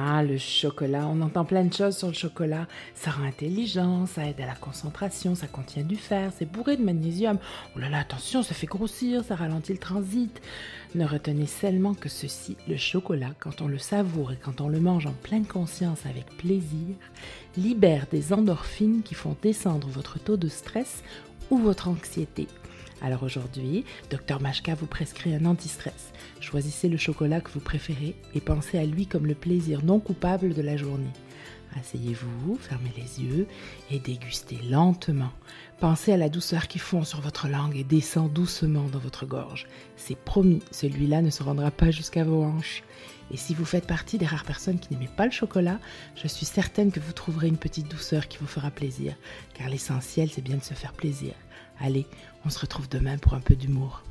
Ah, le chocolat, on entend plein de choses sur le chocolat. Ça rend intelligent, ça aide à la concentration, ça contient du fer, c'est bourré de magnésium. Oh là là, attention, ça fait grossir, ça ralentit le transit. Ne retenez seulement que ceci, le chocolat, quand on le savoure et quand on le mange en pleine conscience avec plaisir, libère des endorphines qui font descendre votre taux de stress ou votre anxiété. Alors aujourd'hui, Dr Mashka vous prescrit un anti-stress. Choisissez le chocolat que vous préférez et pensez à lui comme le plaisir non coupable de la journée. Asseyez-vous, fermez les yeux et dégustez lentement. Pensez à la douceur qui fond sur votre langue et descend doucement dans votre gorge. C'est promis, celui-là ne se rendra pas jusqu'à vos hanches. Et si vous faites partie des rares personnes qui n'aiment pas le chocolat, je suis certaine que vous trouverez une petite douceur qui vous fera plaisir, car l'essentiel c'est bien de se faire plaisir. Allez, on se retrouve demain pour un peu d'humour.